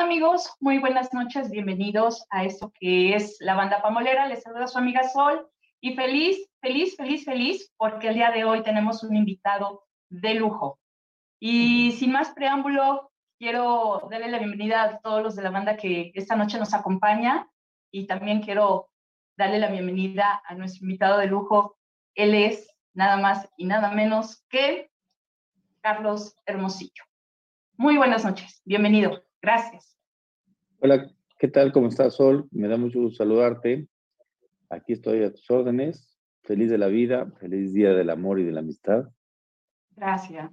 ¿Qué tal amigos? Muy buenas noches, bienvenidos a esto que es la banda Pamolera. Les saluda su amiga Sol y feliz, feliz, feliz, feliz porque el día de hoy tenemos un invitado de lujo. Y sin más preámbulo, quiero darle la bienvenida a todos los de la banda que esta noche nos acompaña y también quiero darle la bienvenida a nuestro invitado de lujo. Él es nada más y nada menos que Carlos Hermosillo. Muy buenas noches, bienvenido. Gracias. Hola, ¿qué tal? ¿Cómo estás, Sol? Me da mucho gusto saludarte. Aquí estoy a tus órdenes. Feliz de la vida, feliz día del amor y de la amistad. Gracias.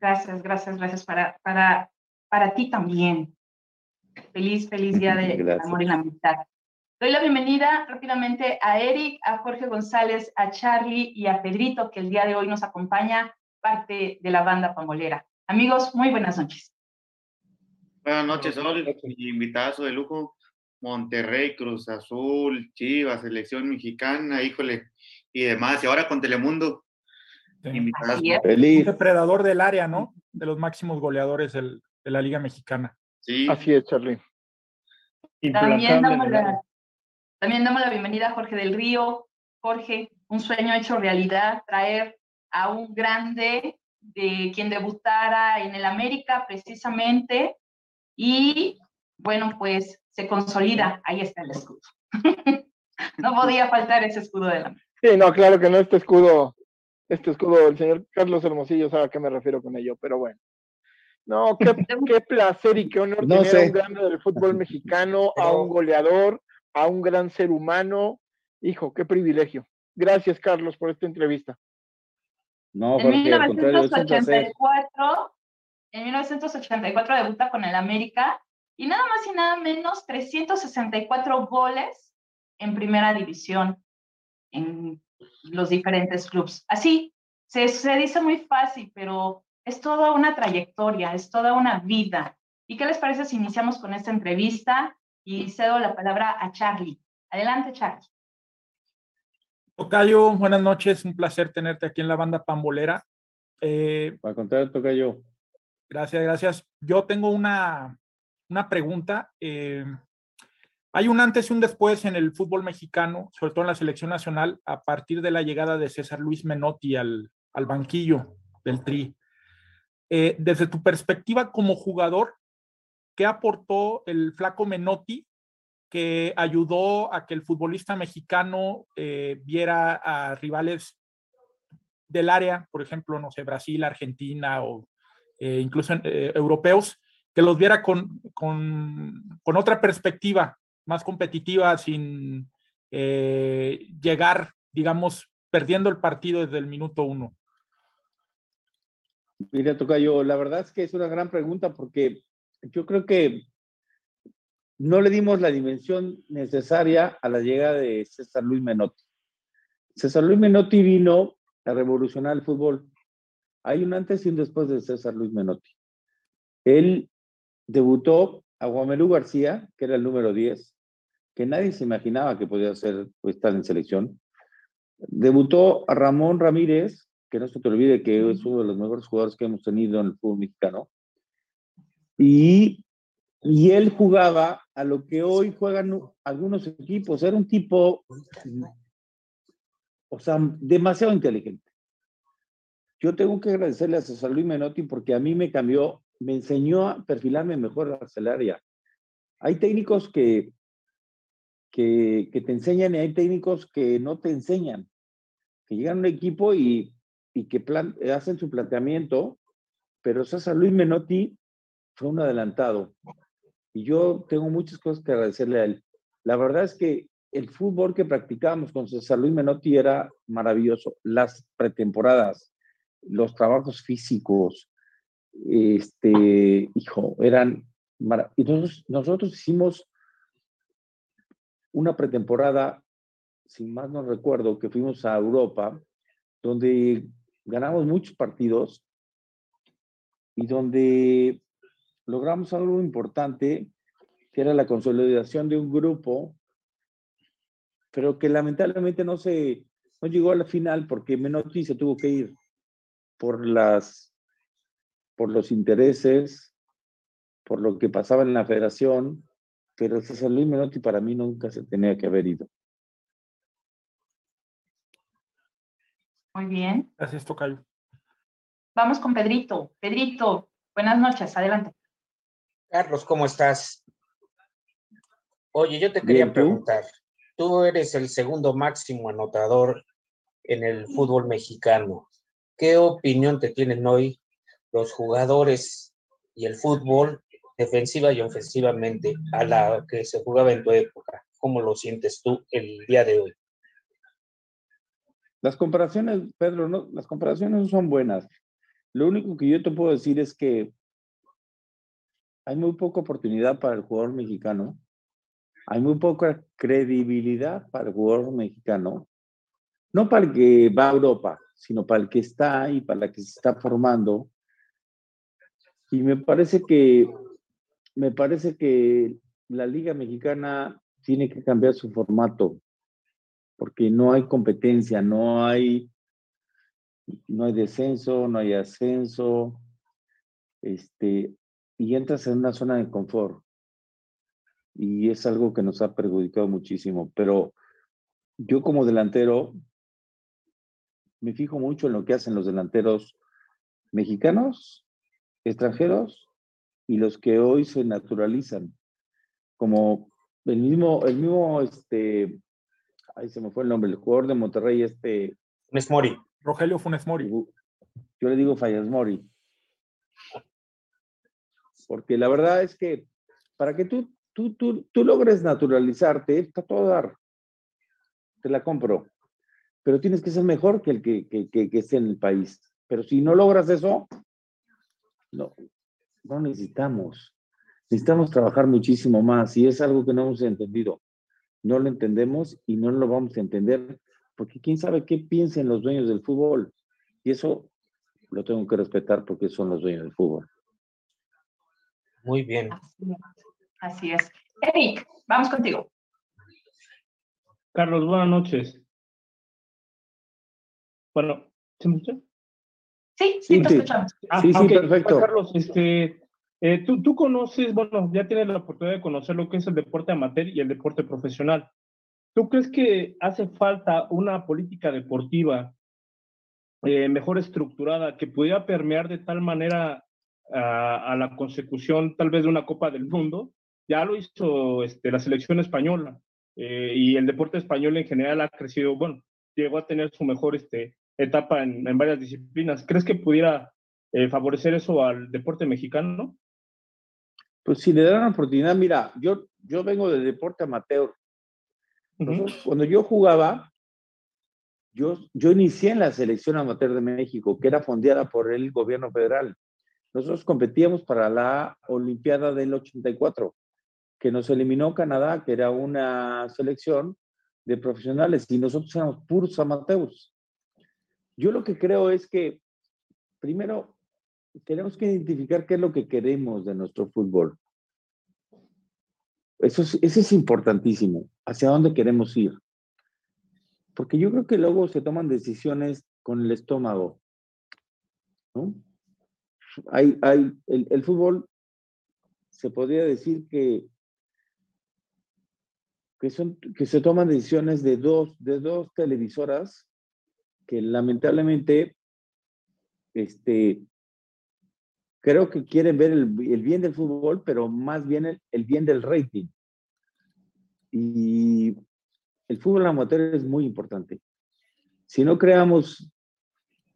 Gracias, gracias, gracias para, para, para ti también. Feliz, feliz día del amor y la amistad. Doy la bienvenida rápidamente a Eric, a Jorge González, a Charlie y a Pedrito, que el día de hoy nos acompaña, parte de la banda Pamolera. Amigos, muy buenas noches. Buenas noches, Sol. Mi invitado de lujo, Monterrey, Cruz Azul, Chivas, Selección Mexicana, híjole, y demás. Y ahora con Telemundo. Feliz. Depredador del área, ¿no? De los máximos goleadores de la Liga Mexicana. Sí. Así es, Charlie. También damos, la, también damos la bienvenida a Jorge del Río. Jorge, un sueño hecho realidad, traer a un grande de quien debutara en el América precisamente y bueno, pues se consolida, ahí está el escudo. no podía faltar ese escudo de la Sí, no, claro que no, este escudo, este escudo, el señor Carlos Hermosillo sabe a qué me refiero con ello, pero bueno. No, qué, qué placer y qué honor tener a un grande del fútbol mexicano, a un goleador, a un gran ser humano. Hijo, qué privilegio. Gracias, Carlos, por esta entrevista. No, en 1984 en 1984 debuta con el América y nada más y nada menos 364 goles en primera división en los diferentes clubes. Así, se, se dice muy fácil, pero es toda una trayectoria, es toda una vida. ¿Y qué les parece si iniciamos con esta entrevista y cedo la palabra a Charlie? Adelante, Charlie. Tocayo, buenas noches, un placer tenerte aquí en la banda Pambolera. Eh, Para contar, Tocayo. Gracias, gracias. Yo tengo una, una pregunta. Eh, hay un antes y un después en el fútbol mexicano, sobre todo en la selección nacional, a partir de la llegada de César Luis Menotti al, al banquillo del Tri. Eh, desde tu perspectiva como jugador, ¿qué aportó el flaco Menotti que ayudó a que el futbolista mexicano eh, viera a rivales del área, por ejemplo, no sé, Brasil, Argentina o eh, incluso eh, europeos, que los viera con, con, otra perspectiva más competitiva, sin eh, llegar, digamos, perdiendo el partido desde el minuto uno. Mira, Tocayo, la verdad es que es una gran pregunta porque yo creo que no le dimos la dimensión necesaria a la llegada de César Luis Menotti. César Luis Menotti vino a revolucionar el fútbol. Hay un antes y un después de César Luis Menotti. Él debutó a Guamelú García, que era el número 10, que nadie se imaginaba que podía ser, pues, estar en selección. Debutó a Ramón Ramírez, que no se te olvide que es uno de los mejores jugadores que hemos tenido en el fútbol mexicano. Y, y él jugaba a lo que hoy juegan algunos equipos. Era un tipo, o sea, demasiado inteligente. Yo tengo que agradecerle a César Luis Menotti porque a mí me cambió, me enseñó a perfilarme mejor a la área. Hay técnicos que, que, que, te enseñan y hay técnicos que no te enseñan, que llegan a un equipo y, y que plan, hacen su planteamiento, pero César Luis Menotti fue un adelantado. Y yo tengo muchas cosas que agradecerle a él. La verdad es que el fútbol que practicábamos con César Luis Menotti era maravilloso. Las pretemporadas, los trabajos físicos, este, hijo, eran... Entonces, nosotros hicimos una pretemporada, sin más no recuerdo, que fuimos a Europa, donde ganamos muchos partidos y donde logramos algo importante, que era la consolidación de un grupo, pero que lamentablemente no se no llegó a la final porque Menotti se tuvo que ir por, las, por los intereses por lo que pasaba en la federación, pero César Luis Menotti para mí nunca se tenía que haber ido. Muy bien. Gracias, Tocayo. Vamos con Pedrito. Pedrito, buenas noches, adelante. Carlos, ¿cómo estás? Oye, yo te quería preguntar, tú eres el segundo máximo anotador en el fútbol mexicano. ¿Qué opinión te tienen hoy los jugadores y el fútbol defensiva y ofensivamente a la que se jugaba en tu época? ¿Cómo lo sientes tú el día de hoy? Las comparaciones, Pedro, no, las comparaciones son buenas. Lo único que yo te puedo decir es que hay muy poca oportunidad para el jugador mexicano, hay muy poca credibilidad para el jugador mexicano, no para el que va a Europa, sino para el que está ahí, para el que se está formando. Y me parece que me parece que la Liga Mexicana tiene que cambiar su formato, porque no hay competencia, no hay, no hay descenso, no hay ascenso, este, y entras en una zona de confort. Y es algo que nos ha perjudicado muchísimo. Pero yo como delantero me fijo mucho en lo que hacen los delanteros mexicanos, extranjeros y los que hoy se naturalizan. Como el mismo, el mismo, este, ahí se me fue el nombre, el jugador de Monterrey, este. Funes Mori. Rogelio Funes Mori. Yo le digo Fallas Mori. Porque la verdad es que para que tú, tú, tú, tú logres naturalizarte, está todo dar. Te la compro. Pero tienes que ser mejor que el que, que, que, que esté en el país. Pero si no logras eso, no, no necesitamos. Necesitamos trabajar muchísimo más y es algo que no hemos entendido. No lo entendemos y no lo vamos a entender porque quién sabe qué piensen los dueños del fútbol. Y eso lo tengo que respetar porque son los dueños del fútbol. Muy bien. Así es. Eric, vamos contigo. Carlos, buenas noches. Bueno, ¿se me escucha? Sí, sí, te escuchamos. Ah, sí, sí, perfecto. Carlos, este, eh, tú, tú conoces, bueno, ya tienes la oportunidad de conocer lo que es el deporte amateur y el deporte profesional. ¿Tú crees que hace falta una política deportiva eh, mejor estructurada que pudiera permear de tal manera a, a, la consecución tal vez de una Copa del Mundo? Ya lo hizo este, la selección española eh, y el deporte español en general ha crecido, bueno, llegó a tener su mejor este, etapa en, en varias disciplinas. ¿Crees que pudiera eh, favorecer eso al deporte mexicano? Pues si le dan la oportunidad, mira, yo, yo vengo del deporte amateur. Nosotros, uh -huh. Cuando yo jugaba, yo, yo inicié en la selección amateur de México, que era fondeada por el gobierno federal. Nosotros competíamos para la Olimpiada del 84, que nos eliminó Canadá, que era una selección de profesionales, y nosotros éramos puros amateurs. Yo lo que creo es que, primero, tenemos que identificar qué es lo que queremos de nuestro fútbol. Eso es, importantísimo, hacia dónde queremos ir. Porque yo creo que luego se toman decisiones con el estómago. ¿no? Hay, hay, el, el fútbol se podría decir que, que, son, que se toman decisiones de dos, de dos televisoras que lamentablemente este, creo que quieren ver el, bien del fútbol, pero más bien el, el, bien del rating. Y el fútbol amateur es muy importante. Si no creamos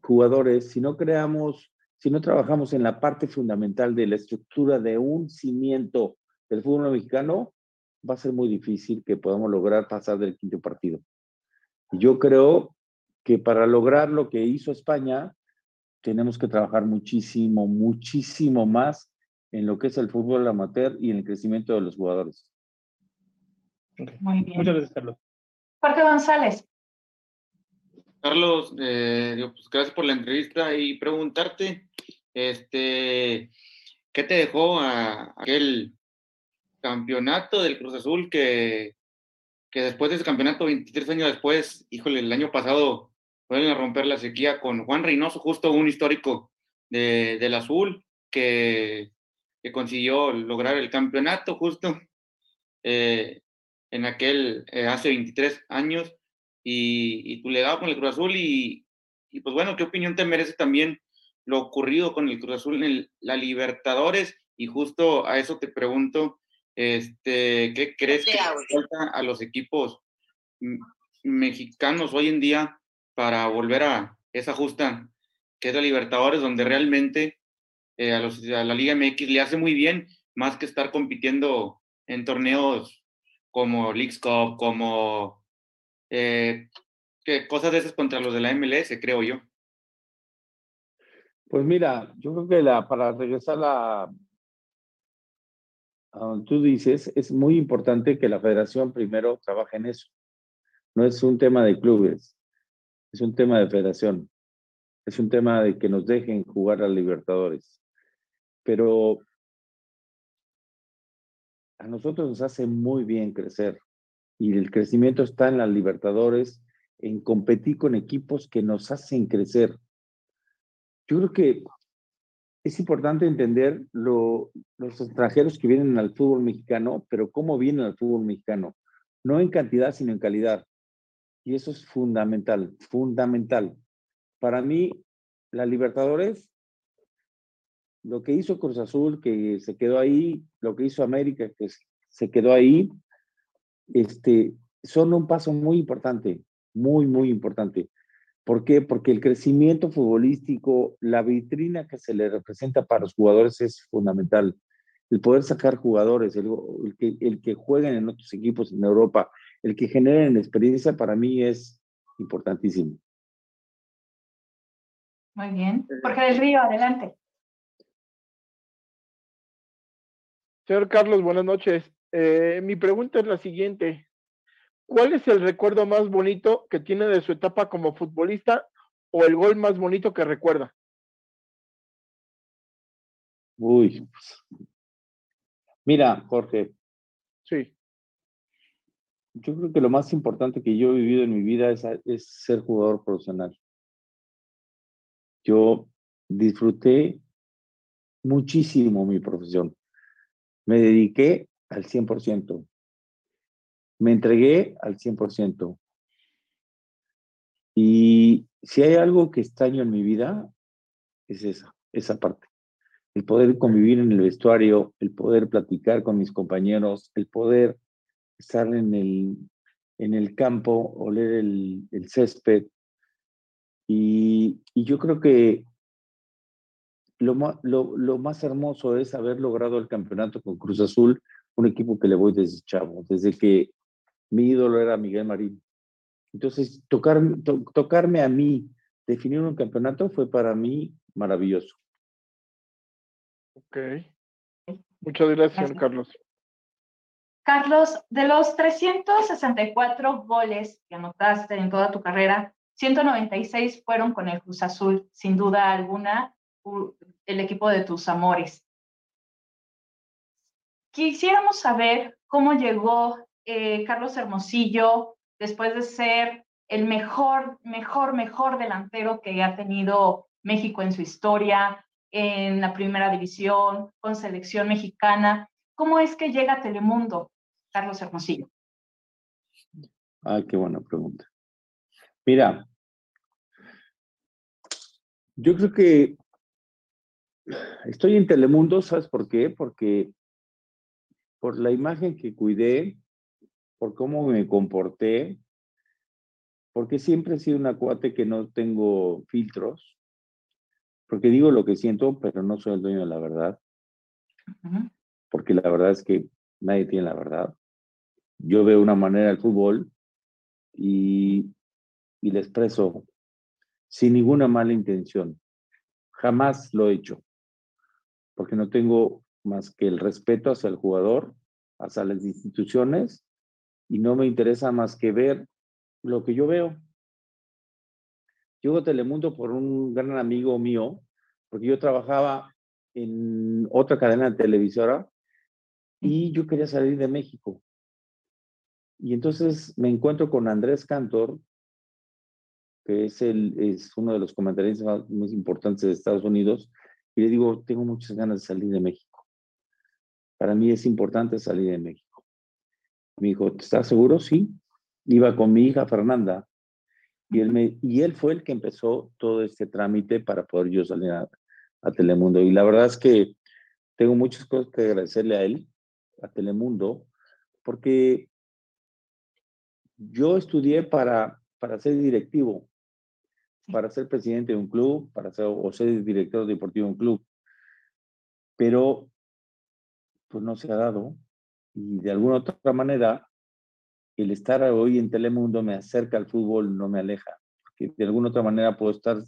jugadores, si no creamos, si no trabajamos en la parte fundamental de la estructura de un cimiento del fútbol mexicano, va a ser muy difícil que podamos lograr pasar del quinto partido. Yo creo que para lograr lo que hizo España, tenemos que trabajar muchísimo, muchísimo más en lo que es el fútbol amateur y en el crecimiento de los jugadores. Okay. Muy bien. Muchas gracias, Carlos. Jorge González. Carlos, eh, pues gracias por la entrevista y preguntarte, este, ¿qué te dejó a aquel campeonato del Cruz Azul que, que después de ese campeonato, 23 años después, híjole, el año pasado pueden romper la sequía con Juan Reynoso, justo un histórico de, del azul, que que consiguió lograr el campeonato justo eh, en aquel, eh, hace 23 años, y, tu legado con el Cruz Azul, y, pues bueno, ¿qué opinión te merece también lo ocurrido con el Cruz Azul en la Libertadores? Y justo a eso te pregunto, este, ¿qué crees que falta a los equipos mexicanos hoy en día para volver a esa justa que es la Libertadores, donde realmente eh, a, la Liga MX le hace muy bien, más que estar compitiendo en torneos como Leagues Cup, como eh, que cosas de esas contra los de la MLS, creo yo. Pues mira, yo creo que la, para regresar a, a donde tú dices, es muy importante que la federación primero trabaje en eso. No es un tema de clubes, es un tema de federación, es un tema de que nos dejen jugar a Libertadores. Pero a nosotros nos hace muy bien crecer y el crecimiento está en las Libertadores, en competir con equipos que nos hacen crecer. Yo creo que es importante entender los extranjeros que vienen al fútbol mexicano, pero cómo vienen al fútbol mexicano, no en cantidad, sino en calidad. Y eso es fundamental, fundamental. Para mí, la Libertadores, lo que hizo Cruz Azul, que se quedó ahí, lo que hizo América, que se quedó ahí, este, son un paso muy importante, muy, muy importante. ¿Por qué? Porque el crecimiento futbolístico, la vitrina que se le representa para los jugadores es fundamental. El poder sacar jugadores, el, que, el que jueguen en otros equipos en Europa, el que generen experiencia para mí es importantísimo. Muy bien. Jorge del Río, adelante. Señor Carlos, buenas noches. Eh, mi pregunta es la siguiente. ¿Cuál es el recuerdo más bonito que tiene de su etapa como futbolista o el gol más bonito que recuerda? Uy. Mira, Jorge. Sí yo creo que lo más importante que yo he vivido en mi vida es, ser jugador profesional. Yo disfruté muchísimo mi profesión. Me dediqué al 100%. Me entregué al 100%. Y si hay algo que extraño en mi vida, es esa, esa parte. El poder convivir en el vestuario, el poder platicar con mis compañeros, el poder estar en el, en el campo, oler el, el césped. Y, y, yo creo que lo, lo, lo, más hermoso es haber logrado el campeonato con Cruz Azul, un equipo que le voy desde chavo, desde que mi ídolo era Miguel Marín. Entonces, tocar, tocarme a mí, definir un campeonato fue para mí maravilloso. Ok. Muchas gracias, Carlos. Carlos, de los 364 goles que anotaste en toda tu carrera, 196 fueron con el Cruz Azul, sin duda alguna, el equipo de tus amores. Quisiéramos saber cómo llegó eh, Carlos Hermosillo después de ser el mejor, mejor, mejor delantero que ha tenido México en su historia, en la primera división, con selección mexicana. ¿Cómo es que llega a Telemundo? Carlos Hermosillo? Ah, qué buena pregunta. Mira, yo creo que estoy en Telemundo, ¿sabes por qué? Porque por la imagen que cuidé, por cómo me comporté, porque siempre he sido una cuate que no tengo filtros, porque digo lo que siento, pero no soy el dueño de la verdad, porque la verdad es que nadie tiene la verdad yo veo una manera del fútbol y, y expreso sin ninguna mala intención. Jamás lo he hecho, porque no tengo más que el respeto hacia el jugador, hacia las instituciones, y no me interesa más que ver lo que yo veo. Llego a Telemundo por un gran amigo mío, porque yo trabajaba en otra cadena de televisora y yo quería salir de México. Y entonces me encuentro con Andrés Cantor, que es, el, es uno de los comentaristas más, importantes de Estados Unidos, y le digo, tengo muchas ganas de salir de México. para mí es importante salir de México. Me dijo, ¿estás seguro? Sí. Iba con mi hija Fernanda y él, me, y él fue el que empezó todo este trámite para poder yo salir a, a Telemundo. Y la verdad es que tengo muchas cosas que agradecerle a él, a Telemundo, porque yo estudié para, para ser directivo, para ser presidente de un club, para ser, o ser director deportivo de un club. Pero, pues no se ha dado. Y de alguna otra manera, el estar hoy en Telemundo me acerca al fútbol, no me aleja. Porque de alguna otra manera puedo estar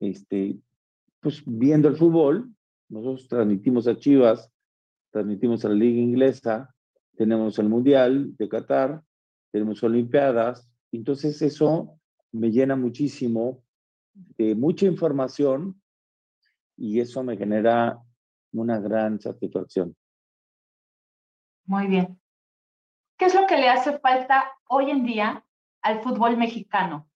este, pues, viendo el fútbol. Nosotros transmitimos a Chivas, transmitimos a la Liga Inglesa, tenemos el Mundial de Qatar, tenemos Olimpiadas. Entonces eso me llena muchísimo de mucha información y eso me genera una gran satisfacción. Muy bien. ¿Qué es lo que le hace falta hoy en día al fútbol mexicano?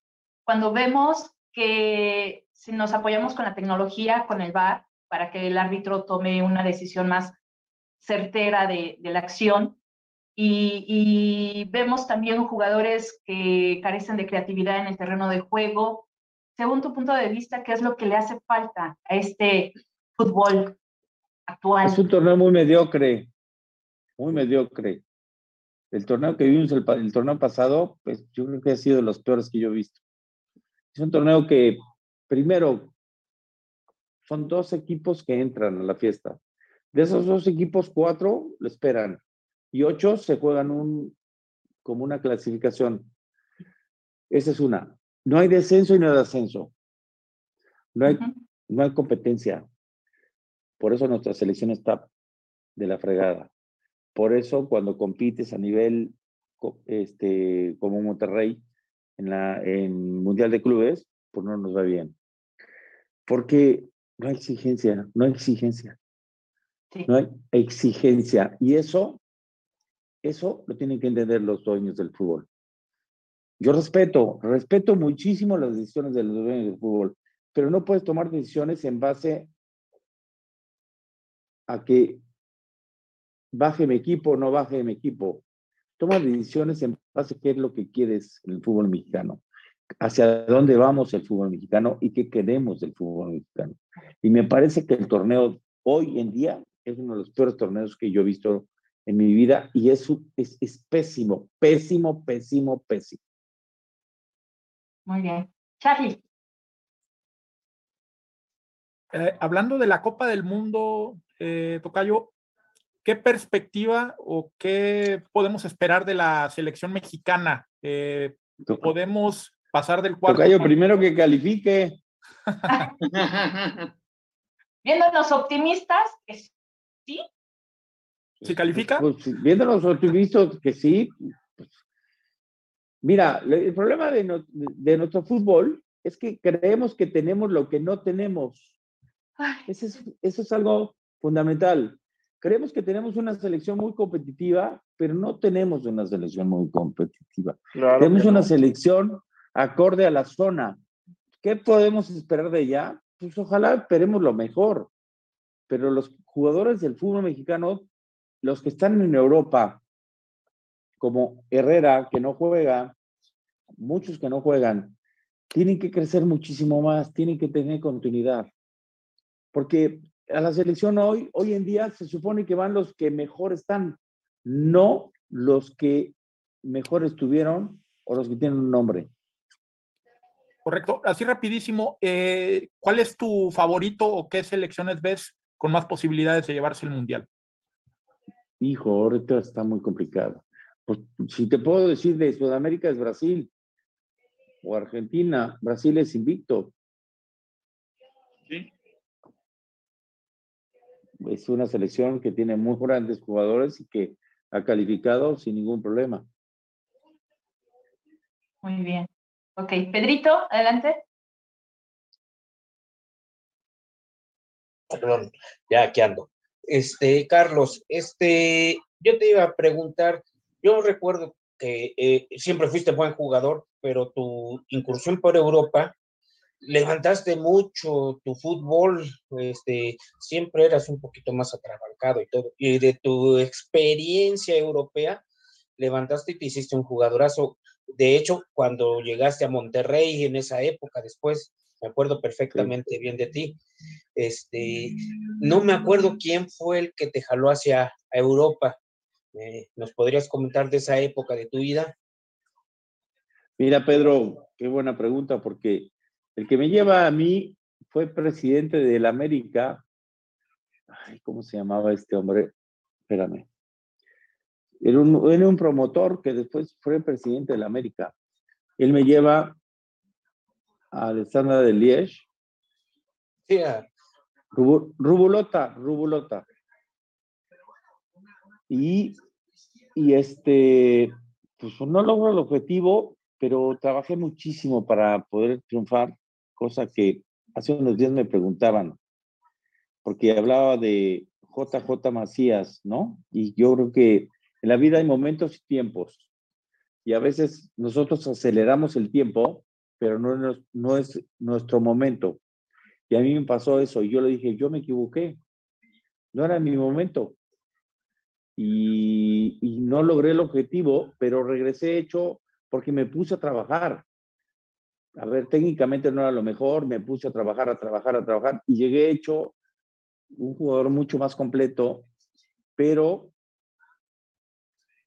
Cuando vemos que si nos apoyamos con la tecnología, con el VAR, para que el árbitro tome una decisión más certera de, de la acción, y, vemos también jugadores que carecen de creatividad en el terreno de juego. Según tu punto de vista, ¿qué es lo que le hace falta a este fútbol actual? Es un torneo muy mediocre, muy mediocre. El torneo que vimos el, torneo pasado, pues yo creo que ha sido de los peores que yo he visto. Es un torneo que, primero, son dos equipos que entran a la fiesta. De esos dos equipos, cuatro lo esperan y ocho se juegan un, como una clasificación. Esa es una. No hay descenso y no hay ascenso. No hay, no hay competencia. Por eso nuestra selección está de la fregada. Por eso cuando compites a nivel este, como Monterrey en la en Mundial de Clubes, pues no nos va bien. Porque no hay exigencia, no hay exigencia. No hay exigencia. Y eso eso lo tienen que entender los dueños del fútbol. Yo respeto, respeto muchísimo las decisiones de los dueños del fútbol, pero no puedes tomar decisiones en base a que baje mi equipo o no baje mi equipo. Toma decisiones en base a qué es lo que quieres en el fútbol mexicano, hacia dónde vamos el fútbol mexicano y qué queremos del fútbol mexicano. Y me parece que el torneo hoy en día es uno de los peores torneos que yo he visto en mi vida y eso es, es pésimo, pésimo, pésimo, pésimo. Muy bien. Charlie. Eh, hablando de la Copa del Mundo, eh, Tocayo, ¿qué perspectiva o qué podemos esperar de la selección mexicana? Eh, ¿Podemos pasar del cuarto? Tocayo, primero que califique. Viéndonos optimistas, sí, ¿Se califica? Pues, viendo los optimistas que sí. Pues, mira, el problema de, de, nuestro fútbol es que creemos que tenemos lo que no tenemos. Eso es, eso es algo fundamental. Creemos que tenemos una selección muy competitiva, pero no tenemos una selección muy competitiva. tenemos una selección acorde a la zona. ¿Qué podemos esperar de ella? Pues ojalá esperemos lo mejor. Pero los jugadores del fútbol mexicano los que están en Europa, como Herrera, que no juega, muchos que no juegan, tienen que crecer muchísimo más, tienen que tener continuidad. Porque a la selección hoy, hoy en día se supone que van los que mejor están, no los que mejor estuvieron o los que tienen un nombre. Correcto. Así rapidísimo, eh, ¿cuál es tu favorito o qué selecciones ves con más posibilidades de llevarse el Mundial? Hijo, ahorita está muy complicado. Pues si te puedo decir de Sudamérica es Brasil o Argentina. Brasil es invicto. Sí. Es una selección que tiene muy grandes jugadores y que ha calificado sin ningún problema. Muy bien. Ok, Pedrito, adelante. Perdón, ya aquí ando. Este, Carlos, este, yo te iba a preguntar, yo recuerdo que eh, siempre fuiste buen jugador, pero tu incursión por Europa levantaste mucho tu fútbol, este, siempre eras un poquito más atrabancado y todo, y de tu experiencia europea, levantaste y te hiciste un jugadorazo. De hecho, cuando llegaste a Monterrey en esa época, después, me acuerdo perfectamente bien de ti, este, no me acuerdo quién fue el que te jaló hacia Europa. ¿Nos podrías comentar de esa época de tu vida? Mira, Pedro, qué buena pregunta, porque el que me lleva a mí fue presidente de la América. Ay, ¿cómo se llamaba este hombre? Espérame. Era un, promotor que después fue presidente de la América. Él me lleva a Alessandra de Liege. Sí, Rubulota, Rubulota. Y, y este, pues no logró el objetivo, pero trabajé muchísimo para poder triunfar cosa que hace unos días me preguntaban, porque hablaba de JJ Macías, ¿no? Y yo creo que en la vida hay momentos y tiempos, y a veces nosotros aceleramos el tiempo, pero no es, nuestro momento. Y a mí me pasó eso, y yo le dije, yo me equivoqué, no era mi momento. Y, y no logré el objetivo, pero regresé hecho porque me puse a trabajar a ver, técnicamente no era lo mejor, me puse a trabajar, a trabajar, a trabajar y llegué hecho un jugador mucho más completo, pero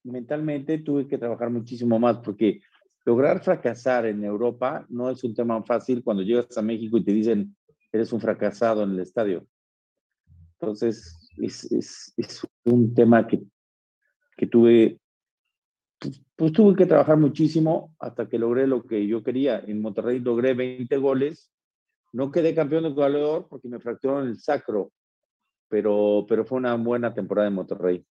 mentalmente tuve que trabajar muchísimo más porque lograr fracasar en Europa no es un tema fácil cuando llegas a México y te dicen eres un fracasado en el estadio. Entonces, es, es, es un tema que, que tuve pues, pues, tuve que trabajar muchísimo hasta que logré lo que yo quería. En Monterrey logré 20 goles. No quedé campeón de goleador porque me fracturaron el sacro, pero, pero fue una buena temporada en Monterrey.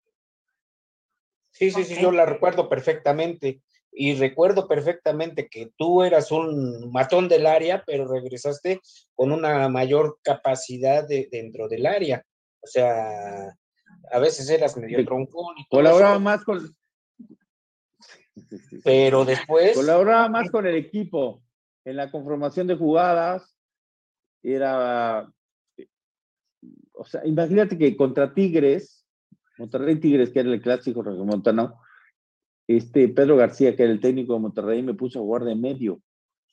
Sí, sí, sí, yo la recuerdo perfectamente. Y recuerdo perfectamente que tú eras un matón del área, pero regresaste con una mayor capacidad de, dentro del área. O sea, a veces eras medio troncón. Y Colaboraba más con, pero después... Colaboraba más con el equipo en la conformación de jugadas. Era... O sea, imagínate que contra Tigres, Monterrey Tigres, que era el clásico regiomontano, este Pedro García, que era el técnico de Monterrey, me puso a jugar de medio.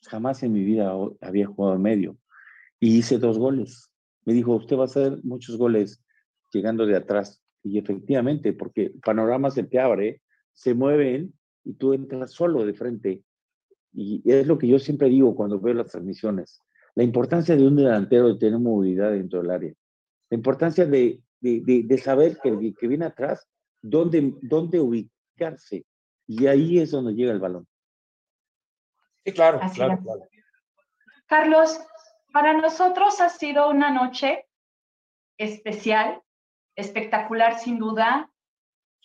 Jamás en mi vida había jugado de medio. Y hice dos goles. Me dijo, usted va a hacer muchos goles llegando de atrás. Y efectivamente, porque panoramas se te abre, se mueven y tú entras solo de frente. Y es lo que yo siempre digo cuando veo las transmisiones. La importancia de un delantero de tener movilidad dentro del área. La importancia de, de, de, saber que que viene atrás, dónde, dónde ubicarse. Y ahí es donde llega el balón. Sí, claro, claro, claro. Carlos, para nosotros ha sido una noche especial, espectacular sin duda,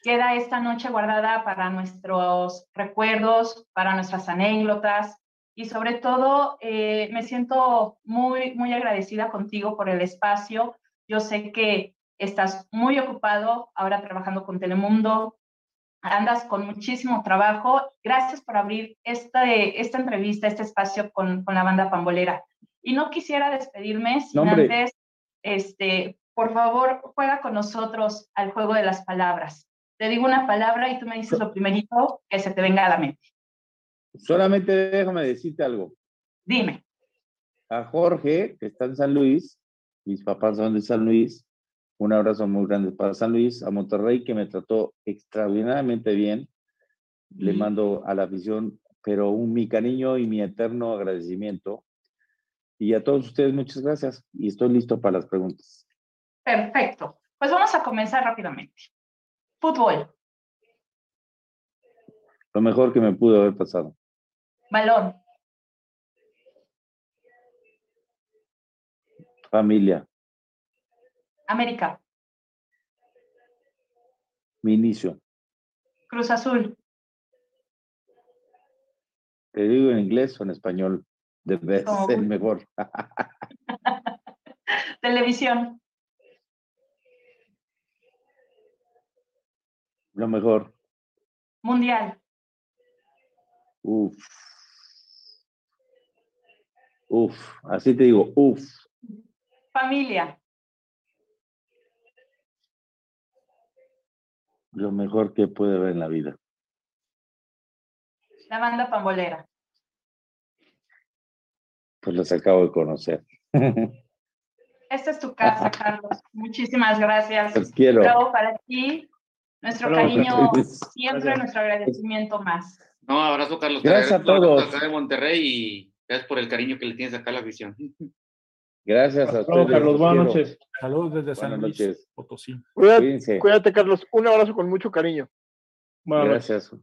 queda esta noche guardada para nuestros recuerdos, para nuestras anécdotas y sobre todo eh, me siento muy, muy agradecida contigo por el espacio. Yo sé que estás muy ocupado ahora trabajando con Telemundo, andas con muchísimo trabajo. Gracias por abrir esta, esta entrevista, este espacio con, con la banda pambolera. Y no quisiera despedirme sin antes, este, por favor, juega con nosotros al juego de las palabras. Te digo una palabra y tú me dices lo primerito que se te venga a la mente. Solamente déjame decirte algo. Dime. A Jorge, que está en San Luis, mis papás son de San Luis, un abrazo muy grande para San Luis, a Monterrey, que me trató extraordinariamente bien. Le mando a la afición, pero un mi cariño y mi eterno agradecimiento. Y a todos ustedes, muchas gracias. Y estoy listo para las preguntas. Perfecto. Pues vamos a comenzar rápidamente. Fútbol. Lo mejor que me pudo haber pasado. Balón. Familia. América. Mi inicio. Cruz Azul. Te digo en inglés o en español. De vez el mejor. Televisión. Lo mejor. Mundial. Uf. Uf, así te digo, uf. Familia. Lo mejor que puede haber en la vida. La banda pambolera. Pues los acabo de conocer. Esta es tu casa, Carlos. Muchísimas gracias. Los quiero. para ti, nuestro cariño, siempre nuestro agradecimiento más. No, abrazo, Carlos. Gracias a todos. Acá de Monterrey y gracias por el cariño que le tienes acá a la visión. Gracias a ustedes. Carlos, buenas noches. Saludos desde San Luis Potosí. Cuídate, cuídate, Carlos. Un abrazo con mucho cariño. Gracias.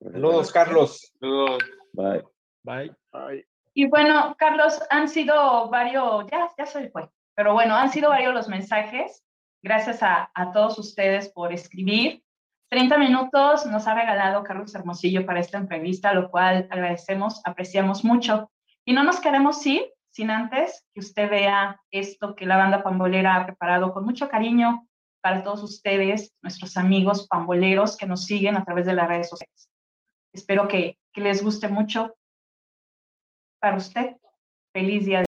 Saludos, Carlos. Saludos. Bye. Bye. Bye. Y bueno, Carlos, han sido varios, ya, ya se fue, pero bueno, han sido varios los mensajes. Gracias a, a todos ustedes por escribir. 30 minutos nos ha regalado Carlos Hermosillo para esta entrevista, lo cual agradecemos, apreciamos mucho. Y no nos queremos ir sin antes que usted vea esto que la banda pambolera ha preparado con mucho cariño para todos ustedes, nuestros amigos pamboleros que nos siguen a través de las redes sociales. Espero que, les guste mucho para usted. Feliz día